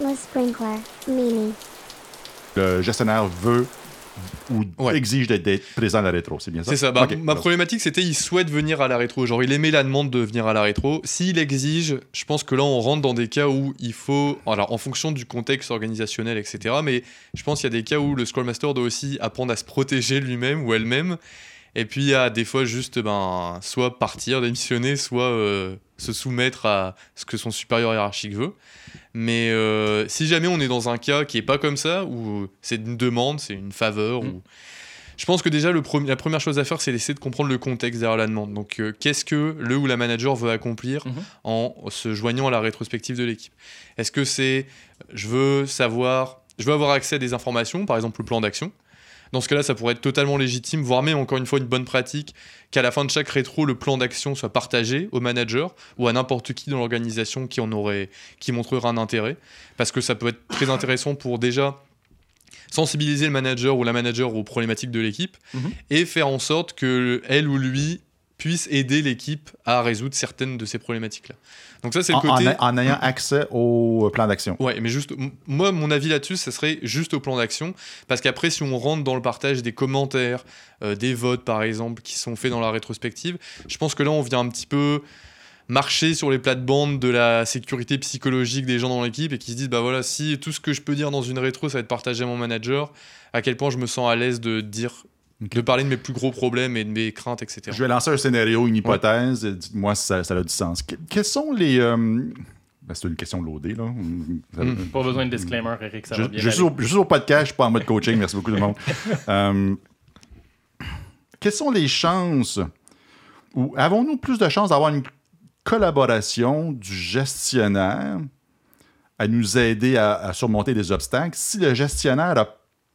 Le sprinkler, Mimi. Le gestionnaire veut ou Ouais. exige d'être- présent à la rétro, c'est bien ça? C'est ça. Bah, ma problématique, c'était il souhaite venir à la rétro. Genre, il aimait la demande de venir à la rétro. S'il exige, je pense que là, on rentre dans des cas où il faut. Alors, en fonction du contexte organisationnel, etc. Mais je pense qu'il y a des cas où le Scrum Master doit aussi apprendre à se protéger lui-même ou elle-même. Et puis, il y a des fois juste, ben, soit partir, démissionner, soit euh, se soumettre à ce que son supérieur hiérarchique veut. Mais euh, si jamais on est dans un cas qui est pas comme ça, où c'est une demande, c'est une faveur, Mm. ou je pense que déjà, le pre- la première chose à faire, c'est d'essayer de comprendre le contexte derrière la demande. Donc, euh, qu'est-ce que le ou la manager veut accomplir Mhm. en se joignant à la rétrospective de l'équipe? Est-ce que c'est, je veux savoir, je veux avoir accès à des informations, par exemple le plan d'action dans ce cas-là, ça pourrait être totalement légitime, voire même encore une fois une bonne pratique, qu'à la fin de chaque rétro, le plan d'action soit partagé au manager ou à n'importe qui dans l'organisation qui en aurait, qui montrerait un intérêt, parce que ça peut être très intéressant pour déjà sensibiliser le manager ou la manager aux problématiques de l'équipe Mhm. et faire en sorte que elle ou lui puisse aider l'équipe à résoudre certaines de ces problématiques-là. Donc ça, c'est le en côté... en ayant accès au plan d'action. Ouais, mais juste, moi, mon avis là-dessus, ça serait juste au plan d'action. Parce qu'après, si on rentre dans le partage des commentaires, euh, des votes, par exemple, qui sont faits dans la rétrospective, je pense que là, on vient un petit peu marcher sur les plates-bandes de la sécurité psychologique des gens dans l'équipe et qui se disent, bah voilà, si tout ce que je peux dire dans une rétro, ça va être partagé à mon manager, à quel point je me sens à l'aise de dire, de parler de mes plus gros problèmes et de mes craintes, etc. Je vais lancer un scénario, une hypothèse. Dites-moi si ça, ça a du sens. Que- quels sont les. euh, ben, c'est une question loadée, là. Mm. Pas besoin de disclaimer, Eric, ça je, va bien. je suis au, je suis au podcast, je suis pas en mode coaching. Merci beaucoup, tout le monde. Euh, quelles sont les chances ou avons-nous plus de chances d'avoir une collaboration du gestionnaire à nous aider à, à surmonter des obstacles si le gestionnaire a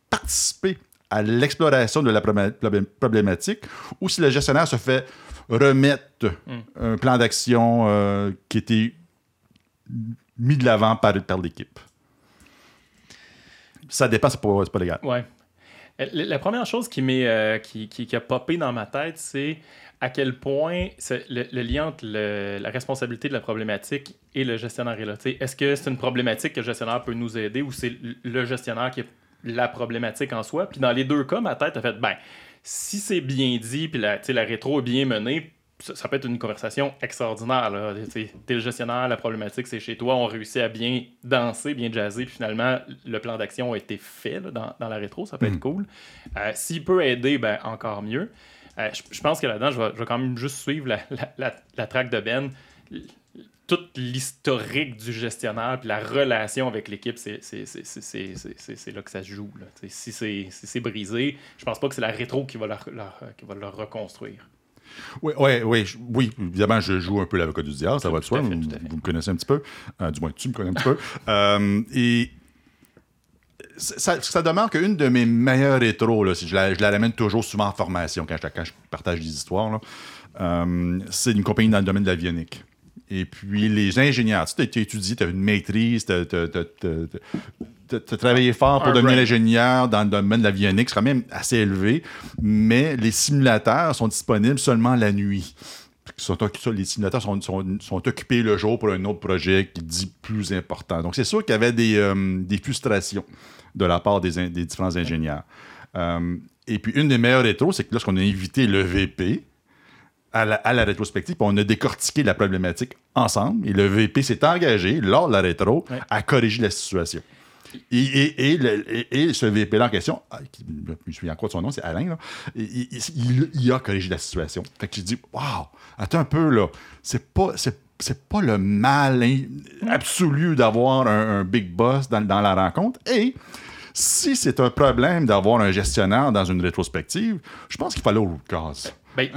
participé à l'exploration de la problé- problé- problématique ou si le gestionnaire se fait remettre Mm. un plan d'action euh, qui était mis de l'avant par, par l'équipe? Ça dépend, c'est pas, pas légal. Ouais. Euh, La première chose qui, euh, qui, qui, qui a popé dans ma tête, c'est à quel point le, le lien entre le- la responsabilité de la problématique et le gestionnaire est là. Est-ce que c'est une problématique que le gestionnaire peut nous aider ou c'est le- le gestionnaire qui est la problématique en soi? Puis dans les deux cas, ma tête a fait, ben, si c'est bien dit, puis la, la rétro est bien menée, ça, ça peut être une conversation extraordinaire. Là. T'es le gestionnaire, la problématique c'est chez toi, on réussit à bien danser, bien jazzer, puis finalement le plan d'action a été fait là, dans, dans la rétro, ça peut être cool. Euh, S'il peut aider, ben encore mieux. Euh, je, je pense que là-dedans, je vais, je vais quand même juste suivre la, la, la, la track de Ben. Toute l'historique du gestionnaire puis la relation avec l'équipe, c'est là que ça se joue. là. Si c'est si c'est brisé, je pense pas que c'est la rétro qui va le, le- qui va reconstruire. Oui, ouais, je- oui, évidemment, je joue un peu l'avocat du diable, ça va de soi. vous, tout vous me connaissez un petit peu. Euh, du moins, tu me connais un petit peu. Euh, et ça, ça demeure qu'une de mes meilleures rétros, là, si je, la, je la ramène toujours souvent en formation quand je, quand je partage des histoires, euh, c'est une compagnie dans le domaine de l'avionique. Et puis, les ingénieurs, tu as étudié, tu as une maîtrise, tu as, travaillé fort pour devenir ingénieur dans le domaine de l'avionique, c'est quand même assez élevé, mais les simulateurs sont disponibles seulement la nuit. Sont, les simulateurs sont, sont- sont occupés le jour pour un autre projet qui dit plus important. Donc, c'est sûr qu'il y avait des, euh, des frustrations de la part des, in- des différents ingénieurs. Euh, et puis, une des meilleures rétros, c'est que lorsqu'on a invité le VP à la, à la rétrospective, on a décortiqué la problématique ensemble, et le VP s'est engagé, lors de la rétro, Ouais. à corriger la situation. Et, et- et le- et- et ce VP-là en question, ah, qui- je me souviens quoi de son nom, c'est Alain, là, il, il- il- il a corrigé la situation. Fait que j'ai dit, waouh, attends un peu, là, c'est pas, c'est, c'est pas le mal absolu d'avoir un, un big boss dans, dans la rencontre. Et si c'est un problème d'avoir un gestionnaire dans une rétrospective, je pense qu'il fallait au root cause. Ben,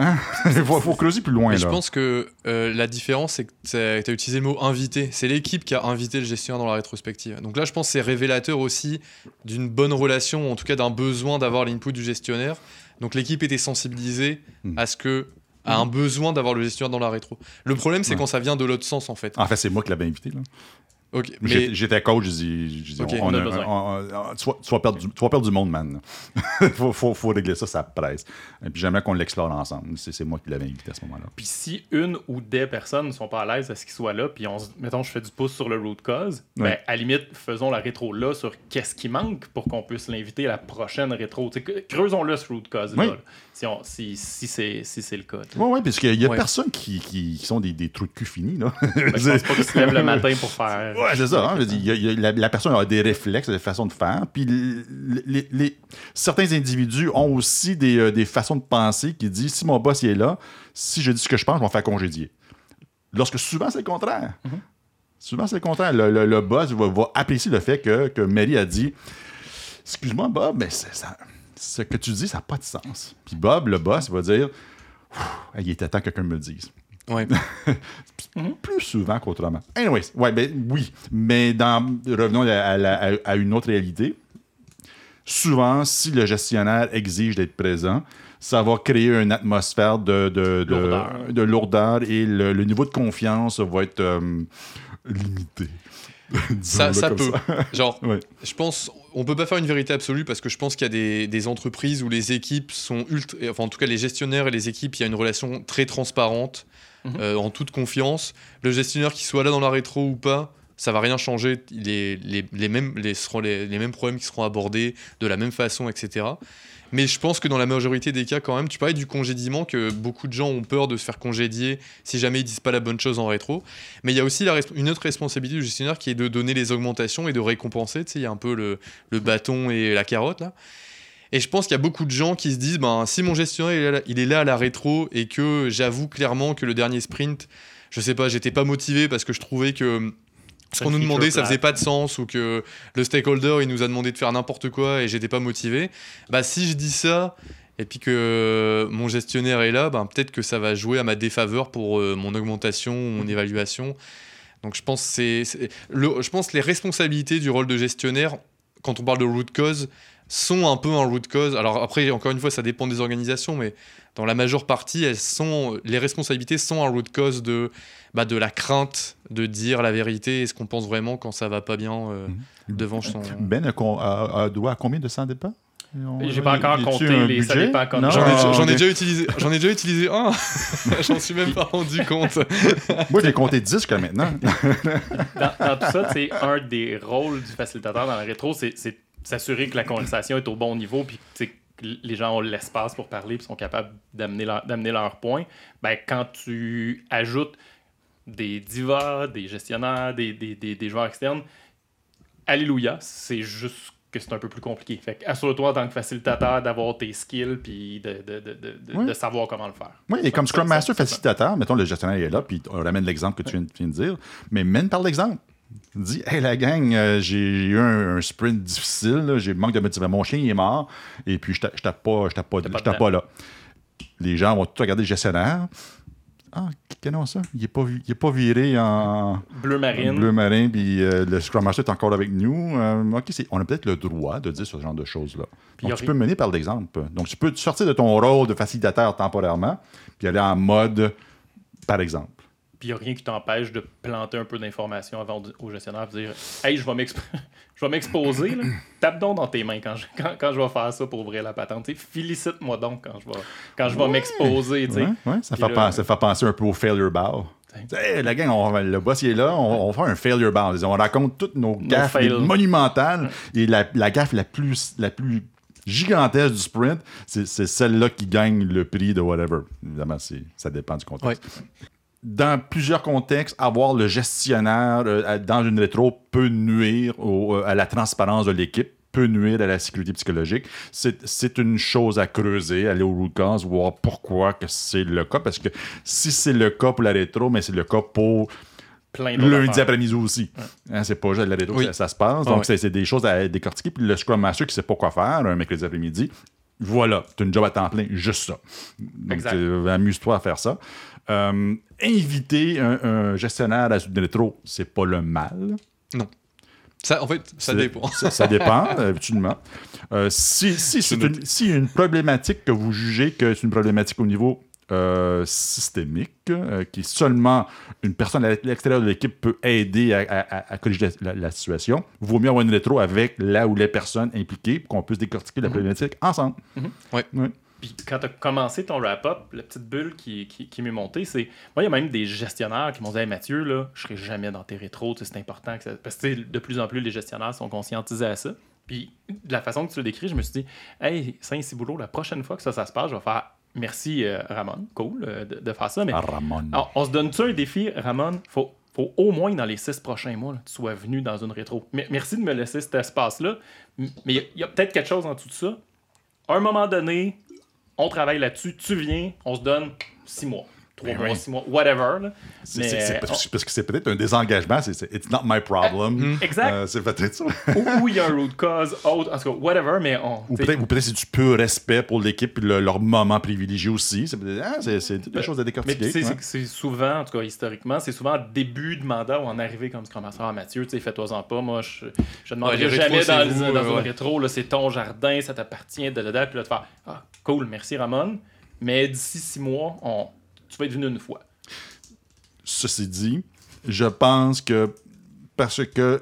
Il faut, faut creuser plus loin, Mais là. je pense que euh, la différence, c'est que tu as utilisé le mot invité. C'est l'équipe qui a invité le gestionnaire dans la rétrospective. Donc là, je pense que c'est révélateur aussi d'une bonne relation, en tout cas d'un besoin d'avoir l'input du gestionnaire. Donc l'équipe était sensibilisée Hmm. à ce que à un besoin d'avoir le gestionnaire dans la rétro. Le problème, c'est Ouais. quand ça vient de l'autre sens, en fait. En fait, c'est moi qui l'avais invité, là. Ok, J'ai- mais J'étais coach, je dis, je dis, Ok. on, On a a- besoin. on- on- tu, vas, tu vas perdre du, tu vas perdre du monde, man. faut, faut, faut régler ça, ça presse. Et puis j'aimerais qu'on l'explore ensemble. C'est c'est moi qui l'avais invité à ce moment-là. Puis si une ou des personnes ne sont pas à l'aise à ce qu'ils soient là, puis on, se- mettons, je fais du pouce sur le root cause, ben, Ouais. à la limite, faisons la rétro là sur qu'est-ce qui manque pour qu'on puisse l'inviter à la prochaine rétro. Creusons-le ce root cause-là, Oui. Si, on- si, si c'est si le cas. Oui, oui, parce qu'il y a Ouais. personne qui, qui, qui sont des, des trous de cul finis. Là. Ben, je pense pas qu'ils se lèvent le matin pour faire. Ouais, c'est ça. hein. Je veux dire, il y a- il y a- la, la personne a des réflexes, des façons de faire. Puis les- les- les- certains individus ont aussi des, euh, des façons de penser qui disent si mon boss il est là, si je dis ce que je pense, je vais me faire congédier. Lorsque souvent c'est le contraire. Souvent c'est le contraire. Le, le- le boss va, va apprécier le fait que, que Mary a dit Excuse-moi, Bob, mais c'est- ça- ce que tu dis, ça n'a pas de sens. Puis Bob, le boss, va dire Il était temps que quelqu'un me le dise ouais. plus souvent qu'autrement. Anyways, ouais, ben oui. Mais dans, revenons à, à la- à- à une autre réalité. Souvent, si le gestionnaire exige d'être présent, ça va créer une atmosphère de, de, de- Lourdeur. de lourdeur et le, le niveau de confiance va être euh, limité. Ça, ça peut. Genre, Ouais. je pense, on peut pas faire une vérité absolue parce que je pense qu'il y a des, des entreprises où les équipes sont ultra, enfin en tout cas les gestionnaires et les équipes, il y a une relation très transparente, Mhm. euh, en toute confiance. Le gestionnaire qui soit là dans la rétro ou pas, ça va rien changer. Les, les, les mêmes, les, seront les, les mêmes problèmes qui seront abordés de la même façon, etc. Mais je pense que dans la majorité des cas, quand même, tu parlais du congédiement, que beaucoup de gens ont peur de se faire congédier si jamais ils disent pas la bonne chose en rétro. Mais il y a aussi une autre responsabilité du gestionnaire qui est de donner les augmentations et de récompenser. Tu sais, il y a un peu le, le bâton et la carotte là. Et je pense qu'il y a beaucoup de gens qui se disent ben, si mon gestionnaire il est, là, à la rétro et que j'avoue clairement que le dernier sprint, je sais pas, j'étais pas motivé parce que je trouvais que qu'on une nous demandait ça faisait pas de sens ou que le stakeholder il nous a demandé de faire n'importe quoi et j'étais pas motivé. Bah si je dis ça et puis que mon gestionnaire est là, ben, peut-être que ça va jouer à ma défaveur pour euh, mon augmentation, mon évaluation. Donc je pense c'est, je pense les responsabilités du rôle de gestionnaire, quand on parle de root cause, sont un peu un root cause. Alors après, encore une fois, ça dépend des organisations, mais dans la majeure partie, elles sont, les responsabilités sont un root cause de, bah, de la crainte de dire la vérité et ce qu'on pense vraiment quand ça va pas bien euh, Mhm. devant son. Ben a, con- a- a droit à combien de 100 dépens? J'ai pas encore compté les- ça budget? dépend quand-? J'en ai, j'en ai ok. déjà utilisé, j'en ai déjà utilisé un. j'en suis même pas rendu compte. Moi, j'ai compté 10 jusqu'à maintenant. Dans, dans tout ça, c'est un des rôles du facilitateur dans la rétro, c'est s'assurer que la conversation est au bon niveau, puis que les gens ont l'espace pour parler, puis sont capables d'amener leur, d'amener leur point. Ben, quand tu ajoutes des divas, des gestionnaires, des, des, des, des joueurs externes, alléluia, c'est juste que c'est un peu plus compliqué. Fait assure-toi en tant que facilitateur d'avoir tes skills puis de, de, de, de, de- Oui. de savoir comment le faire. Oui, et comme Scrum Master facilitateur, mettons le gestionnaire est là, puis on ramène l'exemple que tu viens de dire, mais mène par l'exemple. Dis, hey la gang, euh, j'ai eu un, un sprint difficile, j'ai manque de motivation. Mon chien il est mort, et puis je tape pas, je tape pas, pas là. Les gens vont tout regarder le gestionnaire. Ah, qu'est-ce que ça? Il est pas, il est pas viré en Bleu marine. bleu marin, puis euh, le Scrum Master est encore avec nous. Euh, ok, on a peut-être le droit de dire ce genre de choses-là. Donc, tu peux mener par l'exemple. Donc, tu peux sortir de ton rôle de facilitateur temporairement, puis aller en mode par exemple. Puis il n'y a rien qui t'empêche de planter un peu d'informations avant au gestionnaire et dire Hey, je vais m'exposer. Tape donc dans tes mains quand je, quand, quand je vais faire ça pour ouvrir la patente. Félicite-moi donc quand je vais, quand je vais m'exposer. Ouais, ouais, ça, fait là- penser, ça fait penser un peu au failure bow. Hey, la gang, on le boss il est là, on, on va faire un failure bow. On raconte toutes nos gaffes monumentales et la, la gaffe la plus, la plus gigantesque du sprint, c'est celle-là qui gagne le prix de whatever. Évidemment, ça dépend du contexte. Dans plusieurs contextes, avoir le gestionnaire euh, dans une rétro peut nuire au- euh, à la transparence de l'équipe, peut nuire à la sécurité psychologique. C'est c'est une chose à creuser, aller au root cause, voir pourquoi que c'est le cas. Parce que si c'est le cas pour la rétro, mais c'est le cas pour Plein lundi après-midi aussi. Hein, c'est pas juste la rétro, Oui. ça, ça se passe. Donc, ouais. c'est c'est des choses à décortiquer. Puis le Scrum Master qui sait pas quoi faire un mercredi après-midi, voilà, tu as une job à temps plein, juste ça. Donc, euh, amuse-toi à faire ça. Euh, inviter un, un gestionnaire à une rétro, c'est pas le mal. Ça, en fait, ça dépend. Ça, ça dépend, absolument. Euh, si si c'est note. une, si une problématique que vous jugez que c'est une problématique au niveau euh, systémique, euh, qui est seulement une personne à l'extérieur de l'équipe peut aider à, à- à corriger la, la- la situation. Vaut mieux avoir une rétro avec là ou les personnes impliquées pour qu'on puisse décortiquer la problématique ensemble. Ouais. Ouais. Puis quand tu as commencé ton wrap-up, la petite bulle qui, qui, qui m'est montée, c'est. Moi, il y a même des gestionnaires qui m'ont dit Hey, Mathieu, là, je serai jamais dans tes rétros, c'est important. Que ça... Parce que de plus en plus, les gestionnaires sont conscientisés à ça. Puis de la façon que tu le décris, je me suis dit Hey, Saint-Ciboulot, la prochaine fois que ça, ça se passe, je vais faire merci, euh, Ramon. Cool euh, de, de faire ça. Mais Ah, Ramon. alors, on se donne-tu un défi, Ramon? Faut, faut au moins dans les six prochains mois, là, tu sois venu dans une rétro. Merci de me laisser cet espace-là. Mais il y a- il y a, peut-être quelque chose en dessous de ça. À un moment donné, on travaille là-dessus, tu viens, on se donne six mois. Trois Ben mois, oui. six mois, whatever. là. C'est- Mais, c'est- c'est on- parce, que c'est peut-être un désengagement, c'est It's not my problem. Exact. Euh, c'est peut-être ça. ou il y a un root cause, autre, en tout cas, whatever, mais on. Ou peut-être c'est du pur respect pour l'équipe et le- leur moment privilégié aussi. C'est peut-être- ah, c'est- c'est toutes des choses à décortiquer. ouais. c'est- souvent, en tout cas historiquement, c'est souvent en début de mandat ou en arrivée comme Scrum Master à Mathieu, tu sais, fais-toi-en pas, moi je, je demanderai jamais dans, vous, dans euh, un rétro, là, c'est ton jardin, ça t'appartient, da, da, da, puis là tu fais Ah, cool, merci Ramon, mais d'ici six mois, on, tu vas être venu une fois. Ceci dit, je pense que parce que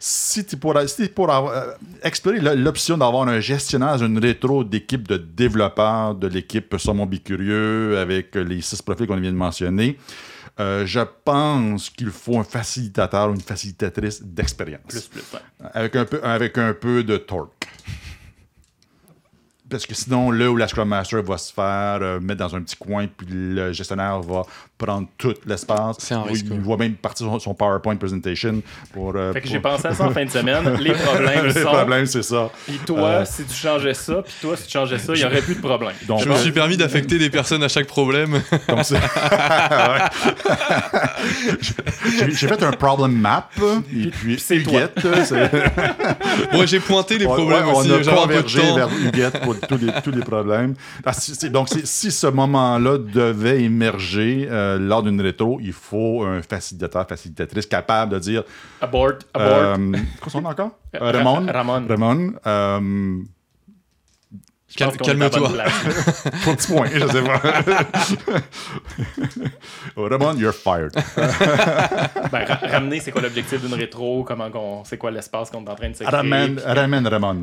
si tu pour, si pour avoir- euh, explorer l'option d'avoir un gestionnaire une rétro d'équipe de développeurs de l'équipe Saumon Bicurieux avec les six profils qu'on vient de mentionner, euh, je pense qu'il faut un facilitateur ou une facilitatrice d'expérience. Plus, plus, ouais. Avec un peu, avec un peu de torque. Parce que sinon, là où la Scrum Master va se faire euh, mettre dans un petit coin, puis le gestionnaire va prendre tout l'espace. C'est un Il- risque, Il ouais. voit même partir son, son PowerPoint presentation pour. euh, Fait que pour- j'ai pensé à ça en fin de semaine. Les problèmes Le sont. problème, c'est ça. Puis toi, Euh, si tu changeais ça, puis toi, si tu changeais ça, il n'y aurait plus de problème. Donc, Je me suis permis d'affecter des personnes à chaque problème. c'est- Ouais. J'ai fait un problem map, et puis c'est. Huguette, Moi, j'ai pointé les Ouais, problèmes ouais, aussi. On a convergé vers Huguette pour tous les, tous les problèmes. Ah, si- si- donc, si, ce moment-là devait émerger euh, lors d'une rétro, il faut un facilitateur, facilitatrice capable de dire. Abort, abort. Euh, quoi son nom encore? Euh, Ra- Ramon? Ramon. Ramon. euh, Je pense Calme- qu'on est à bonne calme-toi. pour petit point, je sais pas. Ramon, you're fired. Ben, ra- ramener, c'est quoi l'objectif d'une rétro? Comment qu'on, c'est quoi l'espace qu'on est en train de se créer? Ramène, puis- ramène Ramon.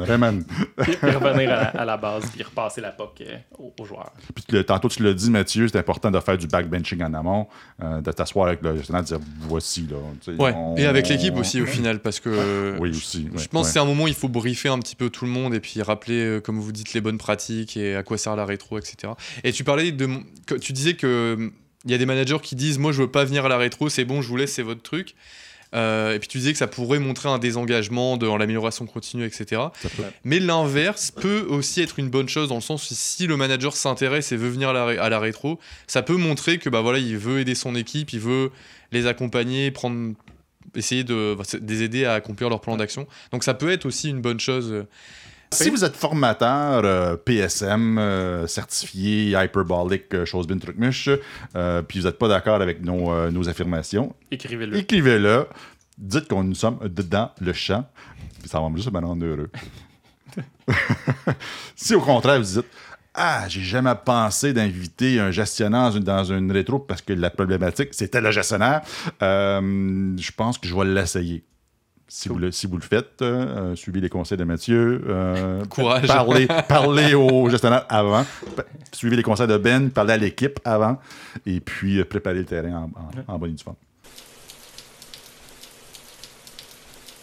Puis, puis revenir à la, à la base, puis repasser la POC euh, aux, aux joueurs. Puis le- tantôt, tu l'as dit, Mathieu, c'est important de faire du backbenching en amont, euh, de t'asseoir avec le gestionnaire, de dire voici. Là, Ouais, on- et avec l'équipe aussi au final, parce que Oui, aussi. je ouais, pense que c'est un moment où il faut briefer un petit peu tout le monde et puis rappeler, euh, comme vous dites, les bonnes pratiques et à quoi sert la rétro, etc. Et tu parlais de, tu disais que il y a des managers qui disent, moi je veux pas venir à la rétro, c'est bon, je vous laisse, c'est votre truc. Euh, et puis tu disais que ça pourrait montrer un désengagement dans l'amélioration continue, etc. Mais l'inverse peut aussi être une bonne chose dans le sens où si le manager s'intéresse et veut venir à la, ré- à la rétro, ça peut montrer que bah voilà, il veut aider son équipe, il veut les accompagner, prendre, essayer de bah, de les aider à accomplir leur plan d'action. Donc ça peut être aussi une bonne chose. Si vous êtes formateur euh, PSM, euh, certifié, hyperbolic, euh, chose bin truc muche, puis vous n'êtes pas d'accord avec nos, nos affirmations, Écrivez-le. écrivez-le. Dites qu'on nous sommes dedans le champ, puis ça va me juste me rendre heureux. si au contraire vous dites Ah, j'ai jamais pensé d'inviter un gestionnaire dans une, dans une rétro parce que la problématique c'était le gestionnaire, euh, je pense que je vais l'essayer. Si, vous le, si vous le faites, euh, euh, suivez les conseils de Mathieu. euh, Courage. Parlez, parlez au gestionnaire avant. Suivez les conseils de Ben, parlez à l'équipe avant. Et puis, préparez le terrain en, en, en bonne et due forme.